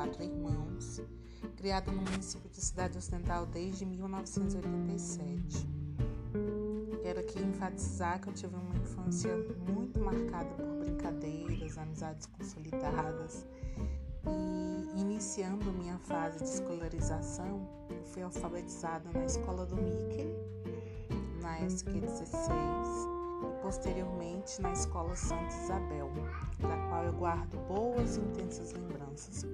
quatro irmãos, criada no município de Cidade Ocidental desde 1987. Quero aqui enfatizar que eu tive uma infância muito marcada por brincadeiras, amizades consolidadas e iniciando minha fase de escolarização, eu fui alfabetizada na escola do Mickey, na SQ16 e posteriormente na escola Santa Isabel, da qual eu guardo boas e intensas lembranças.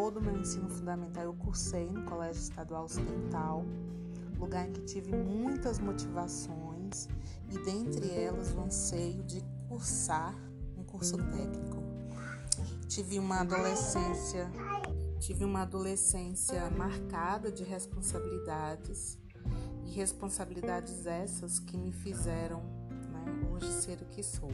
Todo o meu ensino fundamental eu cursei no Colégio Estadual Ocidental, lugar em que tive muitas motivações e dentre elas o anseio de cursar um curso técnico tive uma adolescência, tive uma adolescência marcada de responsabilidades e responsabilidades essas que me fizeram né, hoje ser o que sou.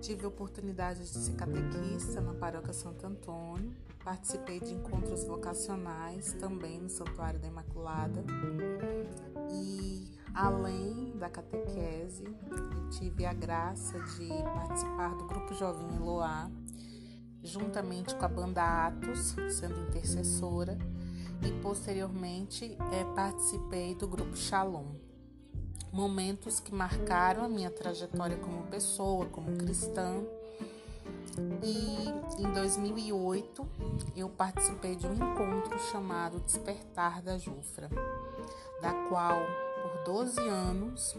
Tive a oportunidade de ser catequista na Paróquia Santo Antônio, participei de encontros vocacionais também no Santuário da Imaculada e além da catequese, eu tive a graça de participar do Grupo Jovem Eloá, juntamente com a banda Atos, sendo intercessora, e posteriormente é, participei do grupo Shalom. Momentos que marcaram a minha trajetória como pessoa, como cristã. E em 2008 eu participei de um encontro chamado Despertar da Jufra, da qual por 12 anos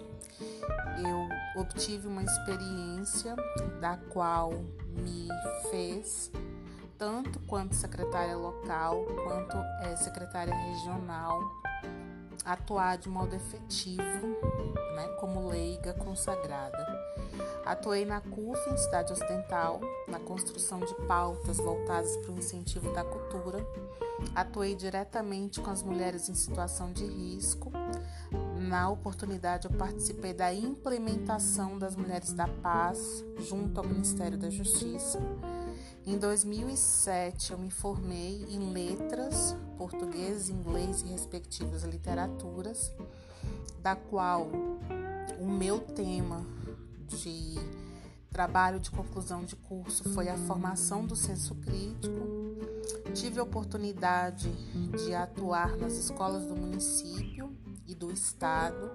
eu obtive uma experiência da qual me fez, tanto quanto secretária local, quanto é, secretária regional, atuar de modo efetivo, né, como leiga consagrada. Atuei na CUF, em Cidade Ocidental, na construção de pautas voltadas para o incentivo da cultura. Atuei diretamente com as mulheres em situação de risco. Na oportunidade, eu participei da implementação das Mulheres da Paz junto ao Ministério da Justiça. Em 2007, eu me formei em letras, português, inglês e respectivas literaturas, da qual o meu tema de trabalho de conclusão de curso foi a formação do senso crítico. Tive a oportunidade de atuar nas escolas do município e do estado,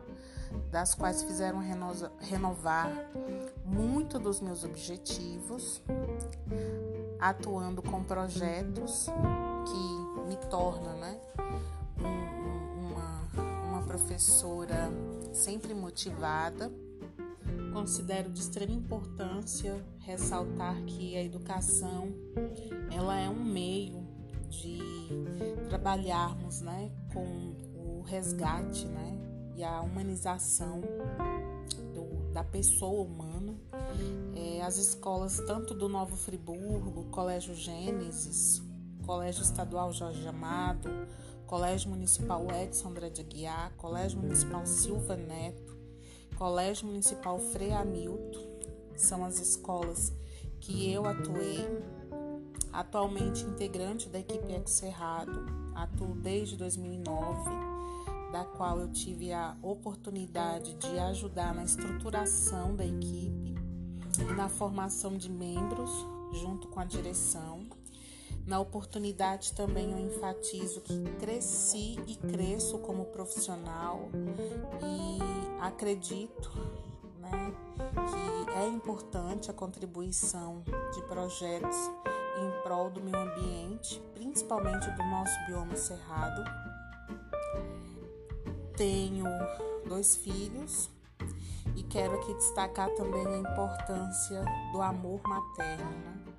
das quais fizeram renovar muito dos meus objetivos, atuando com projetos que me tornam né, uma, uma professora sempre motivada considero de extrema importância ressaltar que a educação ela é um meio de trabalharmos né, com o resgate né, e a humanização do, da pessoa humana. É, as escolas tanto do Novo Friburgo, Colégio Gênesis, Colégio Estadual Jorge Amado, Colégio Municipal Edson André de Aguiar, Colégio Municipal Silva Neto, Colégio Municipal Frei Hamilton, são as escolas que eu atuei. Atualmente integrante da equipe Eco Cerrado, atuo desde 2009, da qual eu tive a oportunidade de ajudar na estruturação da equipe e na formação de membros junto com a direção. Na oportunidade também eu enfatizo que cresci e cresço como profissional e acredito né, que é importante a contribuição de projetos em prol do meio ambiente, principalmente do nosso bioma cerrado. Tenho dois filhos e quero aqui destacar também a importância do amor materno. Né?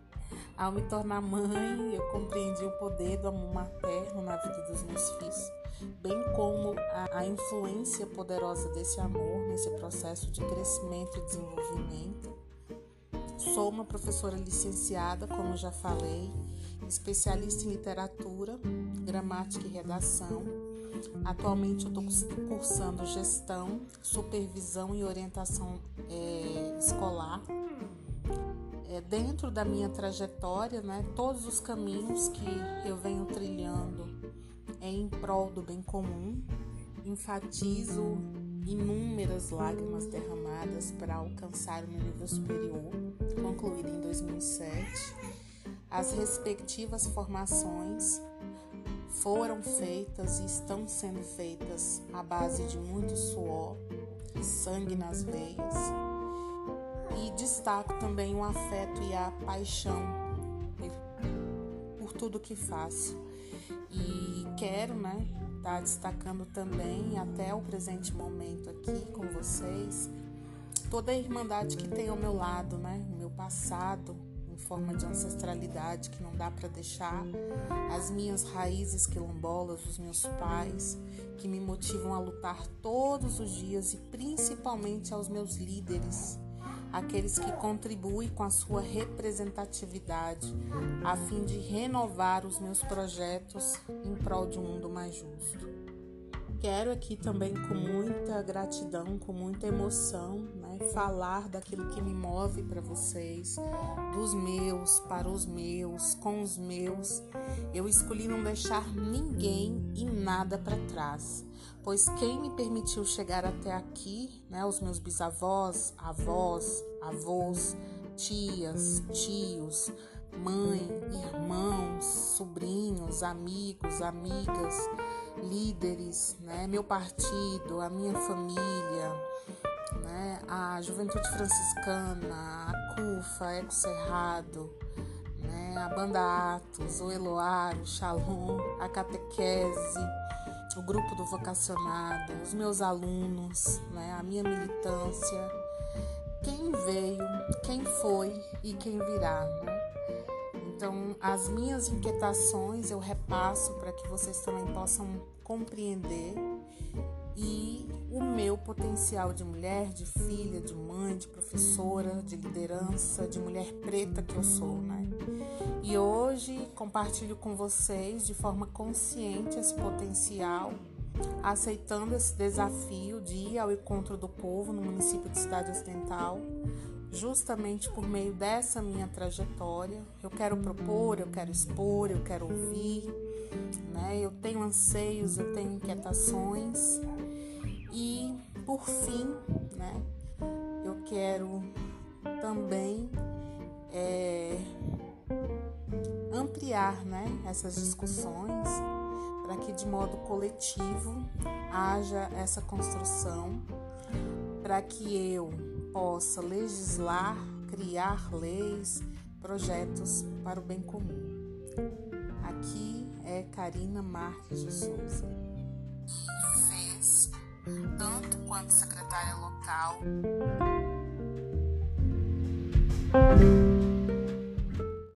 Ao me tornar mãe, eu compreendi o poder do amor materno na vida dos meus filhos, bem como a, a influência poderosa desse amor nesse processo de crescimento e desenvolvimento. Sou uma professora licenciada, como já falei, especialista em literatura, gramática e redação. Atualmente eu estou cursando gestão, supervisão e orientação é, escolar é, dentro da minha trajetória, né, todos os caminhos que eu venho trilhando é em prol do bem comum. Enfatizo inúmeras lágrimas derramadas para alcançar o meu nível superior, concluído em 2007. as respectivas formações foram feitas e estão sendo feitas à base de muito suor e sangue nas veias. E destaco também o afeto e a paixão por tudo que faço. E quero, né, estar tá destacando também até o presente momento aqui com vocês toda a irmandade que tem ao meu lado, né, o meu passado, em forma de ancestralidade que não dá para deixar, as minhas raízes quilombolas, os meus pais, que me motivam a lutar todos os dias e principalmente aos meus líderes, aqueles que contribuem com a sua representatividade a fim de renovar os meus projetos em prol de um mundo mais justo. Quero aqui também, com muita gratidão, com muita emoção, né, falar daquilo que me move para vocês, dos meus, para os meus, com os meus. Eu escolhi não deixar ninguém e nada para trás, pois quem me permitiu chegar até aqui, né, os meus bisavós, avós, avós, tias, tios, mãe, irmãos, sobrinhos, amigos, amigas, líderes, né, meu partido, a minha família, né, a Juventude Franciscana, a CUFA, Eco Cerrado, né, a Banda Atos, o Eloar, o Shalom, a Catequese, o grupo do vocacionado, os meus alunos, né, a minha militância, quem veio, quem foi e quem virá. Né? Então, as minhas inquietações eu repasso para que vocês também possam compreender e o meu potencial de mulher, de filha, de mãe, de professora, de liderança, de mulher preta que eu sou, né? E hoje compartilho com vocês de forma consciente esse potencial, aceitando esse desafio de ir ao encontro do povo no município de Cidade Ocidental justamente por meio dessa minha trajetória. Eu quero propor, eu quero expor, eu quero ouvir, né? Eu tenho anseios, eu tenho inquietações e, por fim, né? Eu quero também é, ampliar, né? Essas discussões para que de modo coletivo haja essa construção para que eu possa legislar, criar leis, projetos para o bem comum. Aqui é Karina Marques de Souza. Fez, tanto quanto secretária local.